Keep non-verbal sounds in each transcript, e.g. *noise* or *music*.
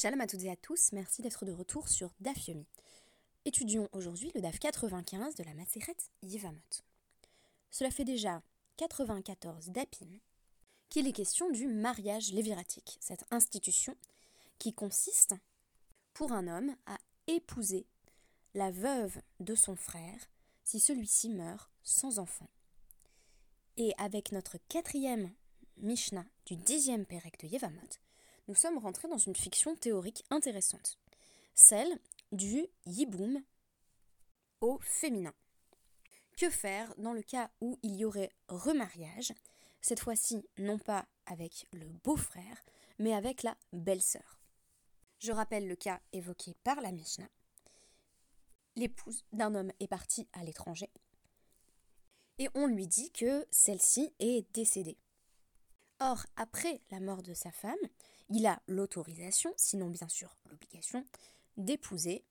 Shalom à toutes et à tous, merci d'être de retour sur DAF Yomi. Étudions aujourd'hui le DAF 95 de la Maseret Yivamot. Cela fait déjà 94 DAPIM qu'il est question du mariage léviratique, cette institution qui consiste pour un homme à épouser la veuve de son frère si celui-ci meurt sans enfant. Et avec notre quatrième Mishnah du dixième Pérec de Yevamot, nous sommes rentrés dans une fiction théorique intéressante, celle du yiboum au féminin. Que faire dans le cas où il y aurait remariage, cette fois-ci non pas avec le beau-frère, mais avec la belle-sœur? Je rappelle le cas évoqué par la Mishnah. L'épouse d'un homme est partie à l'étranger et on lui dit que celle-ci est décédée. Or, après la mort de sa femme, il a l'autorisation, sinon bien sûr l'obligation, d'épouser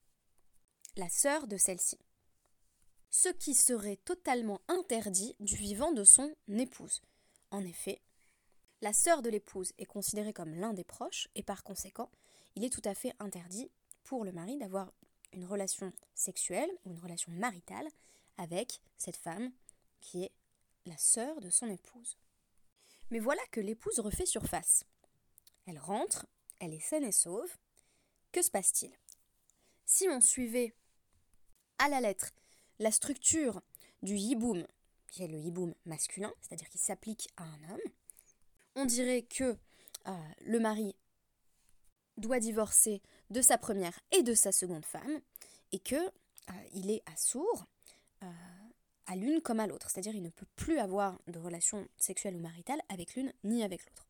la sœur de celle-ci. Ce qui serait totalement interdit du vivant de son épouse. En effet, la sœur de l'épouse est considérée comme l'un des proches et par conséquent, il est tout à fait interdit pour le mari d'avoir une relation sexuelle ou une relation maritale avec cette femme qui est la sœur de son épouse. Mais voilà que l'épouse refait surface. Elle rentre, elle est saine et sauve. Que se passe-t-il? Si on suivait à la lettre la structure du yiboum, qui est le yiboum masculin, c'est-à-dire qui s'applique à un homme, on dirait que euh, le mari doit divorcer de sa première et de sa seconde femme, et que euh, il est assourd euh, à l'une comme à l'autre, c'est-à-dire il ne peut plus avoir de relation sexuelle ou maritale avec l'une ni avec l'autre.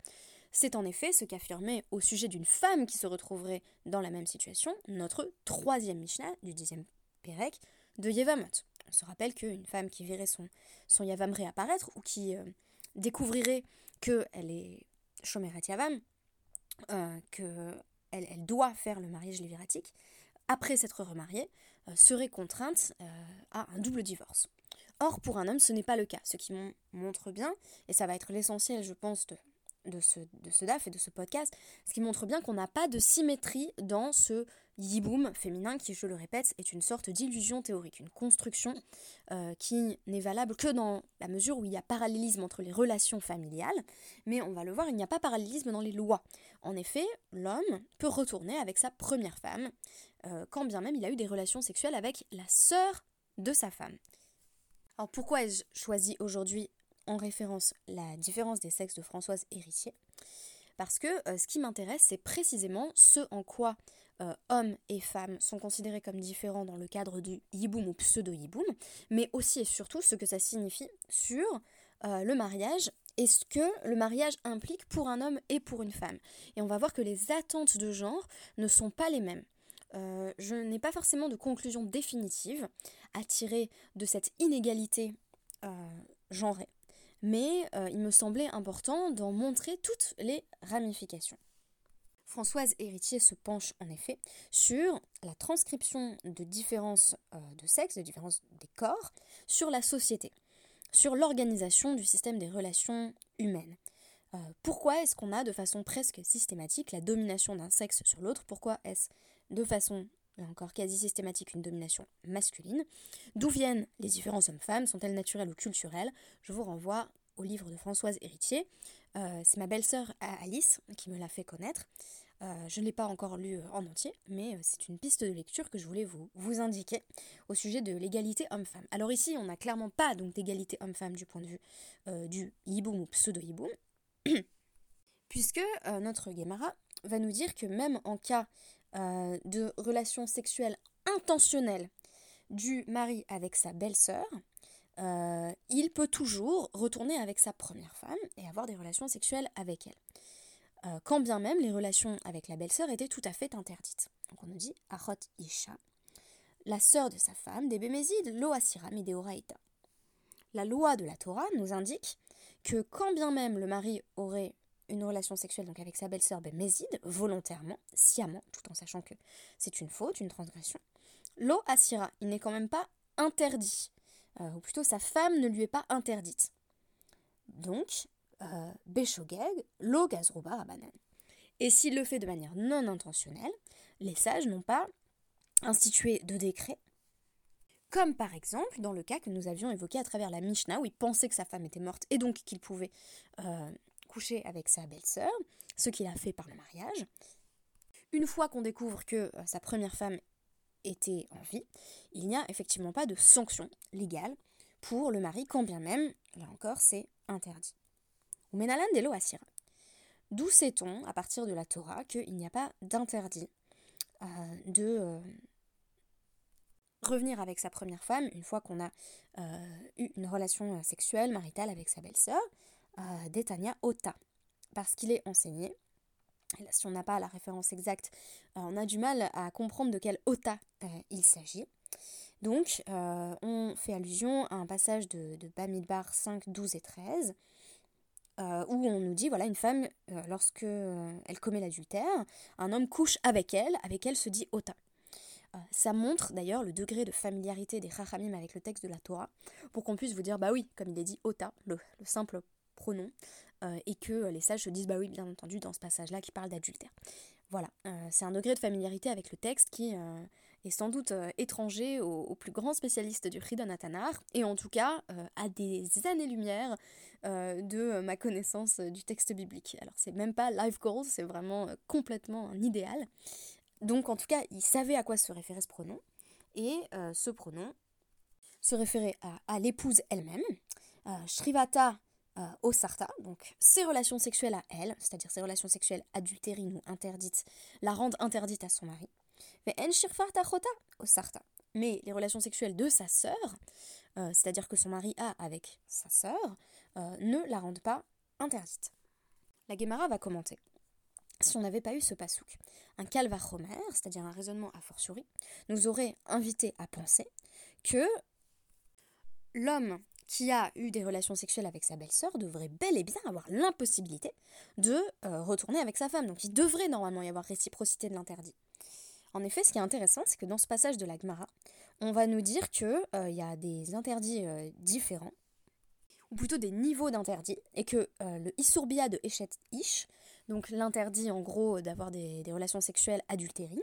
C'est en effet ce qu'affirmait au sujet d'une femme qui se retrouverait dans la même situation notre troisième Mishnah du dixième Pérec de Yevamot. On se rappelle qu'une femme qui verrait son, son Yavam réapparaître ou qui euh, découvrirait qu'elle est Shomeret Yavam, euh, qu'elle elle doit faire le mariage léviratique, après s'être remariée, euh, serait contrainte à un double divorce. Or, pour un homme, ce n'est pas le cas, ce qui montre bien, et ça va être l'essentiel, je pense, de, de ce, DAF et de ce podcast, ce qui montre bien qu'on n'a pas de symétrie dans ce yiboum féminin qui, je le répète, est une sorte d'illusion théorique, une construction euh, qui n'est valable que dans la mesure où il y a parallélisme entre les relations familiales, mais on va le voir, il n'y a pas parallélisme dans les lois. En effet, l'homme peut retourner avec sa première femme, euh, quand bien même il a eu des relations sexuelles avec la sœur de sa femme. Alors pourquoi ai-je choisi aujourd'hui en référence la différence des sexes de Françoise Héritier, parce que euh, ce qui m'intéresse, c'est précisément ce en quoi euh, hommes et femmes sont considérés comme différents dans le cadre du yiboum ou pseudo-yiboum, mais aussi et surtout ce que ça signifie sur euh, le mariage et ce que le mariage implique pour un homme et pour une femme. Et on va voir que les attentes de genre ne sont pas les mêmes. je n'ai pas forcément de conclusion définitive à tirer de cette inégalité genrée mais euh, il me semblait important d'en montrer toutes les ramifications. Françoise Héritier se penche en effet sur la transcription de différences euh, de sexe, de différences des corps, sur la société, sur l'organisation du système des relations humaines. Euh, pourquoi est-ce qu'on a de façon presque systématique la domination d'un sexe sur l'autre? Pourquoi est-ce de façon là encore quasi systématique, une domination masculine. D'où viennent les différences hommes-femmes Sont-elles naturelles ou culturelles? Je vous renvoie au livre de Françoise Héritier. Euh, c'est ma belle-sœur Alice qui me l'a fait connaître. Euh, je ne l'ai pas encore lu en entier, mais euh, c'est une piste de lecture que je voulais vous, vous indiquer au sujet de l'égalité homme-femme. Alors ici, on n'a clairement pas donc d'égalité homme-femme du point de vue du hiboum ou pseudo-hiboum, *clears throat* puisque notre Guémara va nous dire que même en cas euh, de relations sexuelles intentionnelles du mari avec sa belle-sœur, euh, il peut toujours retourner avec sa première femme et avoir des relations sexuelles avec elle. Euh, quand bien même les relations avec la belle-sœur étaient tout à fait interdites. Donc on nous dit Achot Isha, la sœur de sa femme, des Bémézides, Lo Asiram et La loi de la Torah nous indique que quand bien même le mari aurait une relation sexuelle donc avec sa belle-sœur ben, Méside, volontairement, sciemment, tout en sachant que c'est une faute, une transgression. Lo Asira, il n'est quand même pas interdit, euh, ou plutôt sa femme ne lui est pas interdite. Donc, euh, Beshogeg, Lo Gazruba Rabanan. Et s'il le fait de manière non intentionnelle, les sages n'ont pas institué de décret, comme par exemple dans le cas que nous avions évoqué à travers la Mishnah, où il pensait que sa femme était morte et donc qu'il pouvait euh, coucher avec sa belle-sœur, ce qu'il a fait par le mariage. Une fois qu'on découvre que euh, sa première femme était en vie, il n'y a effectivement pas de sanction légale pour le mari, quand bien même, là encore, c'est interdit. D'où sait-on, à partir de la Torah, qu'il n'y a pas d'interdit euh, de euh, revenir avec sa première femme une fois qu'on a eu une relation sexuelle, maritale avec sa belle-sœur, d'Etania Ota. Parce qu'il est enseigné, si on n'a pas la référence exacte, on a du mal à comprendre de quel Ota il s'agit. Donc, on fait allusion à un passage de, Bamidbar 5, 12 et 13, euh, où on nous dit, voilà, une femme, euh, lorsque euh, elle commet l'adultère, un homme couche avec elle, avec elle se dit ota. ça montre d'ailleurs le degré de familiarité des Chachamim avec le texte de la Torah, pour qu'on puisse vous dire, bah oui, comme il est dit ota, le, simple pronom, et que les sages se disent, bah oui, bien entendu, dans ce passage-là qui parle d'adultère. Voilà, c'est un degré de familiarité avec le texte qui est sans doute étranger aux, plus grands spécialistes du Ridon Atanar, et en tout cas à des années-lumière euh, de ma connaissance du texte biblique. Alors c'est même pas life goals, c'est vraiment euh, complètement un idéal. Donc en tout cas, il savait à quoi se référait ce pronom, et euh, ce pronom se référait à, l'épouse elle-même, Shrivata Osarta, donc ses relations sexuelles à elle, c'est-à-dire ses relations sexuelles adultérines ou interdites, la rendent interdite à son mari. Mais Shirfarta Osarta. Mais les relations sexuelles de sa sœur, c'est-à-dire que son mari a avec sa sœur, euh, ne la rendent pas interdite. La Gemara va commenter. Si on n'avait pas eu ce pasouk, un calvachomer, c'est-à-dire un raisonnement a fortiori, nous aurait invité à penser que l'homme qui a eu des relations sexuelles avec sa belle-sœur devrait bel et bien avoir l'impossibilité de euh, retourner avec sa femme. Donc il devrait normalement y avoir réciprocité de l'interdit. En effet, ce qui est intéressant, c'est que dans ce passage de la Gemara, on va nous dire qu'il euh, y a des interdits différents ou plutôt des niveaux d'interdit, et que euh, le Isurbia de Eshet Ish, donc l'interdit en gros d'avoir des, relations sexuelles adultérines,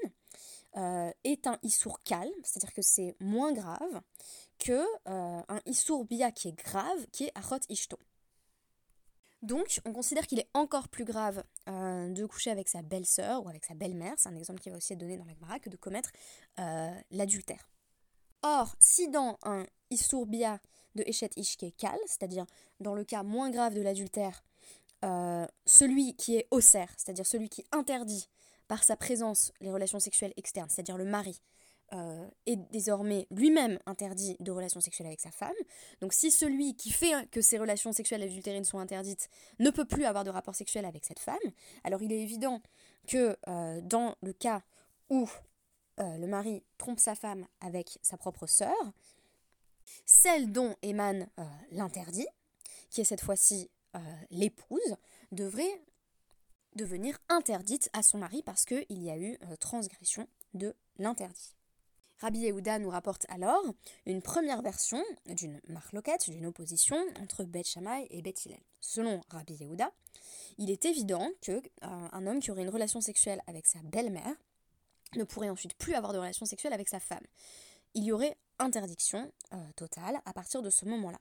euh, est un Isur calme, c'est-à-dire que c'est moins grave que euh, un Isurbia qui est grave, qui est Achot Ishto. Donc, on considère qu'il est encore plus grave de coucher avec sa belle-sœur ou avec sa belle-mère, c'est un exemple qui va aussi être donné dans la Gemara, que de commettre l'adultère. Or, si dans un Isurbia de Eshet Ishke c'est-à-dire dans le cas moins grave de l'adultère, euh, celui qui est osser, c'est-à-dire celui qui interdit par sa présence les relations sexuelles externes, c'est-à-dire le mari, euh, est désormais lui-même interdit de relations sexuelles avec sa femme. Donc si celui qui fait que ces relations sexuelles adultérines sont interdites ne peut plus avoir de rapport sexuel avec cette femme, alors il est évident que euh, dans le cas où le mari trompe sa femme avec sa propre sœur, celle dont émane euh, l'interdit, qui est cette fois-ci euh, l'épouse, devrait devenir interdite à son mari parce qu'il y a eu euh, transgression de l'interdit. Rabbi Yehuda nous rapporte alors une première version d'une marloquette, d'une opposition entre Beth Shammai et Beth Hillel. Selon Rabbi Yehuda, il est évident que un homme qui aurait une relation sexuelle avec sa belle-mère ne pourrait ensuite plus avoir de relation sexuelle avec sa femme il y aurait interdiction euh, totale à partir de ce moment-là.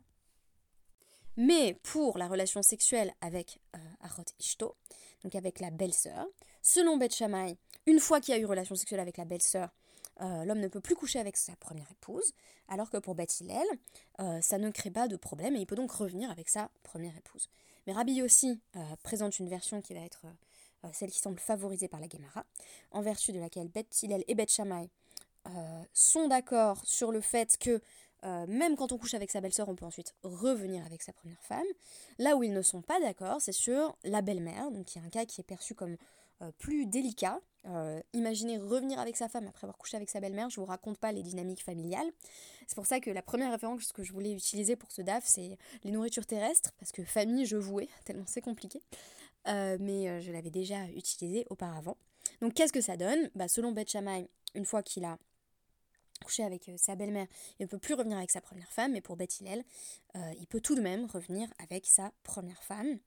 Mais pour la relation sexuelle avec euh, Achot Ishto, donc avec la belle-sœur, selon Beth Shammai, une fois qu'il y a eu relation sexuelle avec la belle-sœur, euh, l'homme ne peut plus coucher avec sa première épouse, alors que pour Beth Hillel, ça ne crée pas de problème et il peut donc revenir avec sa première épouse. Mais Rabbi aussi présente une version qui va être celle qui semble favorisée par la Gemara, en vertu de laquelle Beth Hillel et Beth euh, sont d'accord sur le fait que euh, même quand on couche avec sa belle-sœur, on peut ensuite revenir avec sa première femme. Là où ils ne sont pas d'accord, c'est sur la belle-mère, donc y a un cas qui est perçu comme euh, plus délicat. imaginez revenir avec sa femme après avoir couché avec sa belle-mère, je vous raconte pas les dynamiques familiales. C'est pour ça que la première référence que je voulais utiliser pour ce DAF, c'est les nourritures terrestres, parce que famille, je vouais, *laughs* tellement c'est compliqué. mais je l'avais déjà utilisé auparavant. Donc qu'est-ce que ça donne? Bah, Selon Beth Shammai, une fois qu'il a coucher avec euh, sa belle-mère, il ne peut plus revenir avec sa première femme, mais pour Beth Hillel, euh, il peut tout de même revenir avec sa première femme,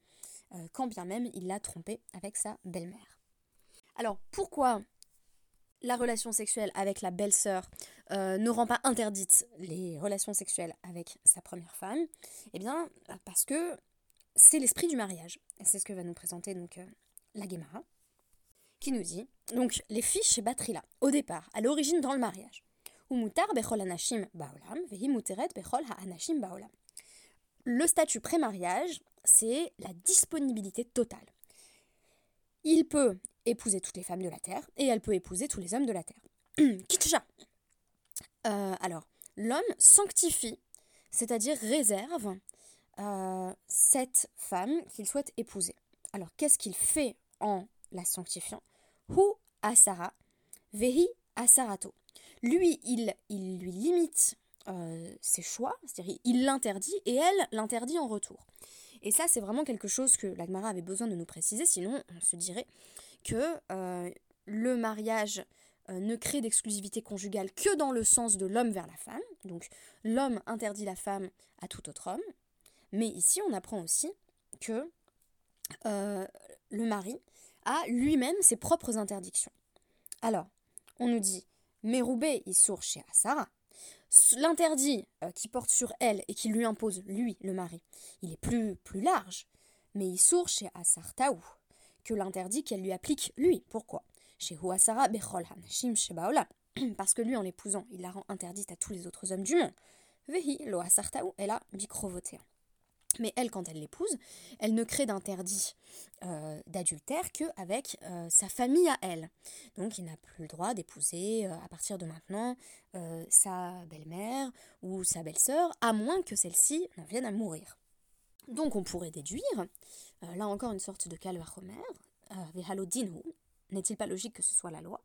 euh, quand bien même il l'a trompé avec sa belle-mère. Alors pourquoi la relation sexuelle avec la belle-sœur euh, ne rend pas interdite les relations sexuelles avec sa première femme? Eh bien, parce que c'est l'esprit du mariage. C'est ce que va nous présenter donc euh, la Gemara, qui nous dit donc les filles chez Batrila, au départ, à l'origine dans le mariage. Le statut pré-mariage, c'est la disponibilité totale. Il peut épouser toutes les femmes de la terre et elle peut épouser tous les hommes de la terre. *clears throat* Kitcha euh, Alors, l'homme sanctifie, c'est-à-dire réserve euh, cette femme qu'il souhaite épouser. Alors, qu'est-ce qu'il fait en la sanctifiant? Hu asara, vehi asarato. Lui, il, il lui limite euh, ses choix, c'est-à-dire il l'interdit et elle l'interdit en retour. Et ça, c'est vraiment quelque chose que l'Agmara avait besoin de nous préciser, sinon on se dirait que euh, le mariage euh, ne crée d'exclusivité conjugale que dans le sens de l'homme vers la femme. Donc l'homme interdit la femme à tout autre homme. Mais ici, on apprend aussi que euh, le mari a lui-même ses propres interdictions. Alors, on nous dit, Meroubé, il sourd chez Asara. L'interdit qui porte sur elle et qui lui impose, lui, le mari, il est plus, plus large. Mais il sourd chez Asar Taou que l'interdit qu'elle lui applique lui. Pourquoi? *clears throat* Parce que lui, en l'épousant, il la rend interdite à tous les autres hommes du monde. Vehi lo elle a Mais elle, quand elle l'épouse, elle ne crée d'interdit euh, d'adultère qu'avec euh, sa famille à elle. Donc il n'a plus le droit d'épouser euh, à partir de maintenant sa belle-mère ou sa belle-sœur, à moins que celle-ci n'en vienne à mourir. Donc on pourrait déduire, euh, là encore une sorte de calvachomer, euh, n'est-il pas logique que ce soit la loi?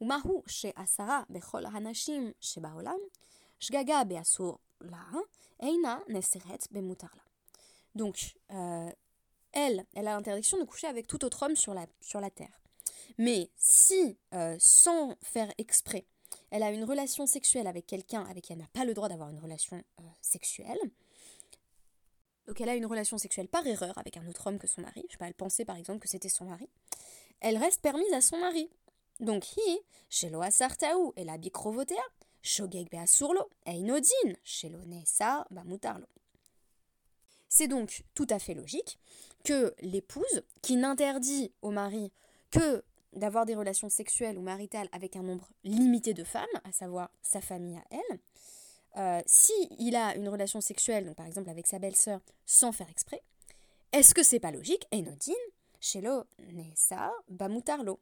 Umahu she asara bechol hanashim shebaolam, shgaga beasur la, eina neseret bemutarla. Donc, euh, elle, elle a l'interdiction de coucher avec tout autre homme sur la, sur la terre. Mais si, sans faire exprès, elle a une relation sexuelle avec quelqu'un avec qui elle n'a pas le droit d'avoir une relation sexuelle, donc elle a une relation sexuelle par erreur avec un autre homme que son mari, je sais pas, elle pensait par exemple que c'était son mari, elle reste permise à son mari. Donc hi, shelo asartaou et la bikrovotea, shogeg beasurlo, einodin, shelo bamutarlo. C'est donc tout à fait logique que l'épouse, qui n'interdit au mari que d'avoir des relations sexuelles ou maritales avec un nombre limité de femmes, à savoir sa famille à elle, euh, si il a une relation sexuelle, donc par exemple avec sa belle-sœur, sans faire exprès, est-ce que c'est pas logique Enodin, Shelo, Nessa, Bamutarlo,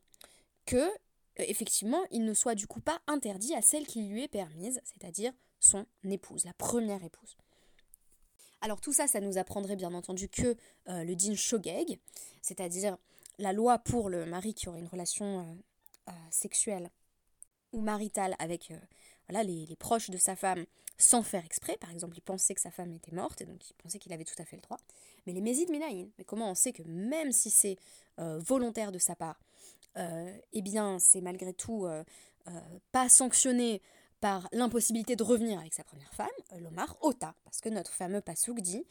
que euh, effectivement il ne soit du coup pas interdit à celle qui lui est permise, c'est-à-dire son épouse, la première épouse. Alors tout ça, ça nous apprendrait bien entendu que euh, le din shogeg, c'est-à-dire la loi pour le mari qui aurait une relation sexuelle ou maritale avec les, proches de sa femme sans faire exprès. Par exemple, il pensait que sa femme était morte et donc il pensait qu'il avait tout à fait le droit. Mais les Mésides Minaïn, mais comment on sait que même si c'est euh, volontaire de sa part, euh, eh bien c'est malgré tout euh, pas sanctionné par l'impossibilité de revenir avec sa première femme, l'Omar Ota, parce que notre fameux Passouk dit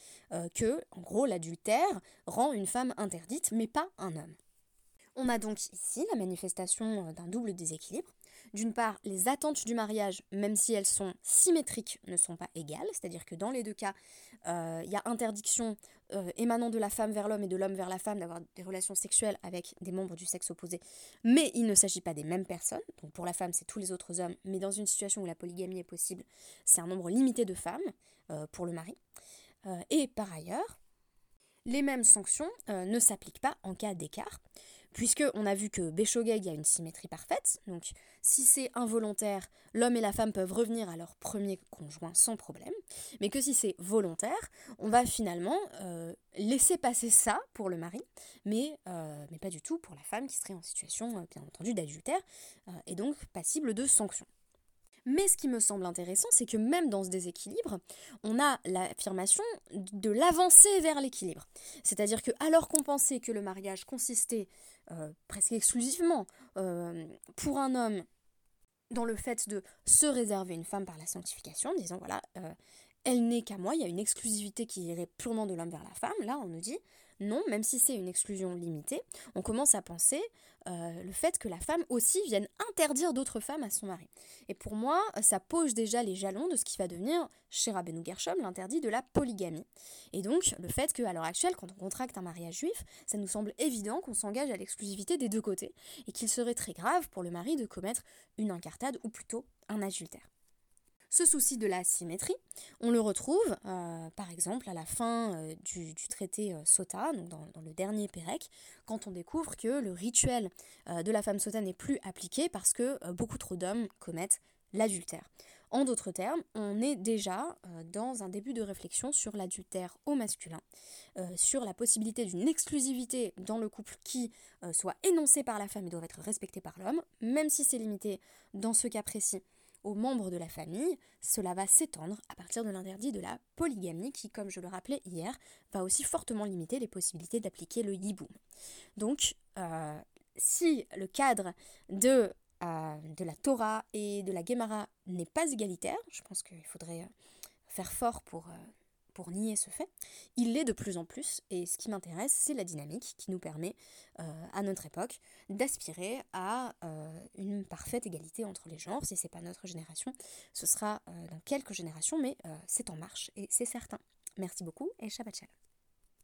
que, en gros, l'adultère rend une femme interdite, mais pas un homme. On a donc ici la manifestation d'un double déséquilibre. D'une part, les attentes du mariage, même si elles sont symétriques, ne sont pas égales, c'est-à-dire que dans les deux cas, euh, il y a interdiction euh, émanant de la femme vers l'homme et de l'homme vers la femme d'avoir des relations sexuelles avec des membres du sexe opposé, mais il ne s'agit pas des mêmes personnes, donc pour la femme c'est tous les autres hommes, mais dans une situation où la polygamie est possible, c'est un nombre limité de femmes euh, pour le mari. et par ailleurs, les mêmes sanctions ne s'appliquent pas en cas d'écart puisque on a vu que Béchogeg a une symétrie parfaite, donc si c'est involontaire, l'homme et la femme peuvent revenir à leur premier conjoint sans problème, mais que si c'est volontaire, on va finalement euh, laisser passer ça pour le mari, mais, euh, mais pas du tout pour la femme qui serait en situation, euh, bien entendu, d'adultère, et donc passible de sanctions. Mais ce qui me semble intéressant, c'est que même dans ce déséquilibre, on a l'affirmation de l'avancée vers l'équilibre. C'est-à-dire que alors qu'on pensait que le mariage consistait euh, presque exclusivement euh, pour un homme dans le fait de se réserver une femme par la sanctification, disant voilà, euh, elle n'est qu'à moi, il y a une exclusivité qui irait purement de l'homme vers la femme, là on nous dit Non, même si c'est une exclusion limitée, on commence à penser euh, le fait que la femme aussi vienne interdire d'autres femmes à son mari. Et pour moi, ça pose déjà les jalons de ce qui va devenir, chez Rabbeinu Gershom, l'interdit de la polygamie. Et donc, le fait qu'à l'heure actuelle, quand on contracte un mariage juif, ça nous semble évident qu'on s'engage à l'exclusivité des deux côtés, et qu'il serait très grave pour le mari de commettre une incartade, ou plutôt un adultère. Ce souci de la symétrie, on le retrouve euh, par exemple à la fin euh, du, traité euh, Sota, donc dans, le dernier Pérec, quand on découvre que le rituel de la femme Sota n'est plus appliqué parce que beaucoup trop d'hommes commettent l'adultère. En d'autres termes, on est déjà dans un début de réflexion sur l'adultère au masculin, sur la possibilité d'une exclusivité dans le couple qui soit énoncée par la femme et doit être respectée par l'homme, même si c'est limité dans ce cas précis aux membres de la famille, cela va s'étendre à partir de l'interdit de la polygamie qui, comme je le rappelais hier, va aussi fortement limiter les possibilités d'appliquer le yiboum. Donc, euh, si le cadre de, euh, de la Torah et de la Gemara n'est pas égalitaire, je pense qu'il faudrait faire fort pour, euh, pour nier ce fait, il l'est de plus en plus, et ce qui m'intéresse, c'est la dynamique qui nous permet, euh, à notre époque, d'aspirer à euh, une parfaite égalité entre les genres. Si ce n'est pas notre génération, ce sera euh, dans quelques générations, mais c'est en marche, et c'est certain. Merci beaucoup, et Shabbat Shalom.